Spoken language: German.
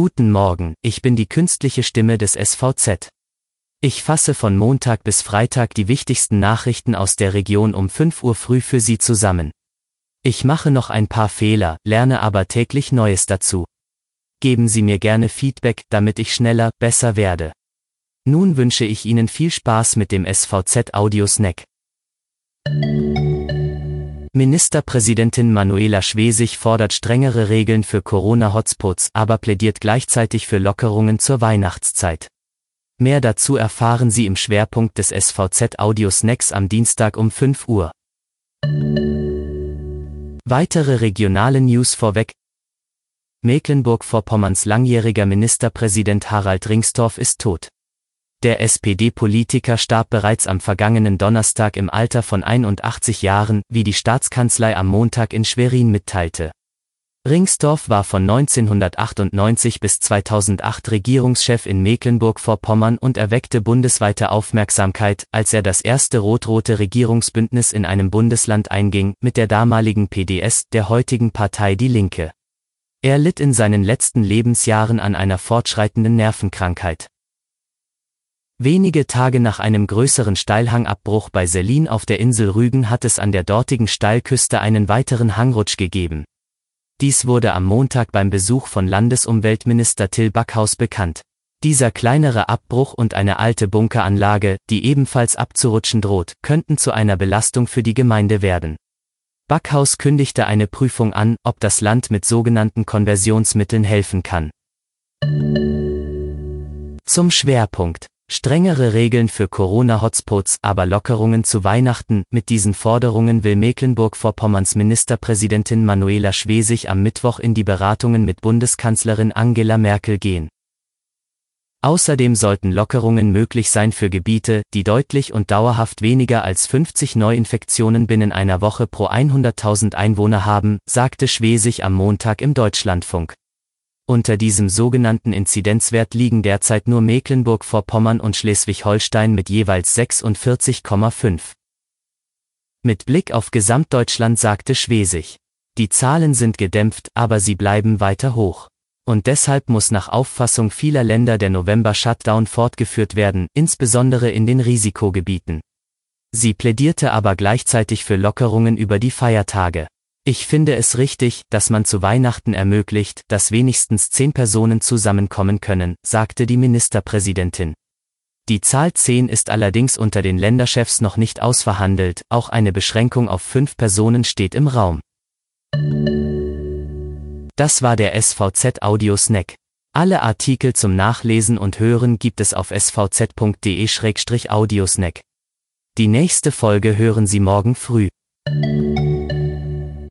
Guten Morgen, ich bin die künstliche Stimme des SVZ. Ich fasse von Montag bis Freitag die wichtigsten Nachrichten aus der Region um 5 Uhr früh für Sie zusammen. Ich mache noch ein paar Fehler, lerne aber täglich Neues dazu. Geben Sie mir gerne Feedback, damit ich schneller, besser werde. Nun wünsche ich Ihnen viel Spaß mit dem SVZ Audio Snack. Ministerpräsidentin Manuela Schwesig fordert strengere Regeln für Corona-Hotspots, aber plädiert gleichzeitig für Lockerungen zur Weihnachtszeit. Mehr dazu erfahren Sie im Schwerpunkt des SVZ Audio Snacks am Dienstag um 5 Uhr. Weitere regionale News vorweg. Mecklenburg-Vorpommerns langjähriger Ministerpräsident Harald Ringstorff ist tot. Der SPD-Politiker starb bereits am vergangenen Donnerstag im Alter von 81 Jahren, wie die Staatskanzlei am Montag in Schwerin mitteilte. Ringsdorf war von 1998 bis 2008 Regierungschef in Mecklenburg-Vorpommern und erweckte bundesweite Aufmerksamkeit, als er das erste rot-rote Regierungsbündnis in einem Bundesland einging, mit der damaligen PDS, der heutigen Partei Die Linke. Er litt in seinen letzten Lebensjahren an einer fortschreitenden Nervenkrankheit. Wenige Tage nach einem größeren Steilhangabbruch bei Selin auf der Insel Rügen hat es an der dortigen Steilküste einen weiteren Hangrutsch gegeben. Dies wurde am Montag beim Besuch von Landesumweltminister Till Backhaus bekannt. Dieser kleinere Abbruch und eine alte Bunkeranlage, die ebenfalls abzurutschen droht, könnten zu einer Belastung für die Gemeinde werden. Backhaus kündigte eine Prüfung an, ob das Land mit sogenannten Konversionsmitteln helfen kann. Zum Schwerpunkt. Strengere Regeln für Corona-Hotspots, aber Lockerungen zu Weihnachten. Mit diesen Forderungen will Mecklenburg-Vorpommerns Ministerpräsidentin Manuela Schwesig am Mittwoch in die Beratungen mit Bundeskanzlerin Angela Merkel gehen. Außerdem sollten Lockerungen möglich sein für Gebiete, die deutlich und dauerhaft weniger als 50 Neuinfektionen binnen einer Woche pro 100.000 Einwohner haben, sagte Schwesig am Montag im Deutschlandfunk. Unter diesem sogenannten Inzidenzwert liegen derzeit nur Mecklenburg-Vorpommern und Schleswig-Holstein mit jeweils 46,5. Mit Blick auf Gesamtdeutschland sagte Schwesig. Die Zahlen sind gedämpft, aber sie bleiben weiter hoch. Und deshalb muss nach Auffassung vieler Länder der November-Shutdown fortgeführt werden, insbesondere in den Risikogebieten. Sie plädierte aber gleichzeitig für Lockerungen über die Feiertage. Ich finde es richtig, dass man zu Weihnachten ermöglicht, dass wenigstens zehn Personen zusammenkommen können, sagte die Ministerpräsidentin. Die Zahl 10 ist allerdings unter den Länderchefs noch nicht ausverhandelt, auch eine Beschränkung auf fünf Personen steht im Raum. Das war der SVZ Audio Snack. Alle Artikel zum Nachlesen und Hören gibt es auf svz.de-audiosnack. Die nächste Folge hören Sie morgen früh.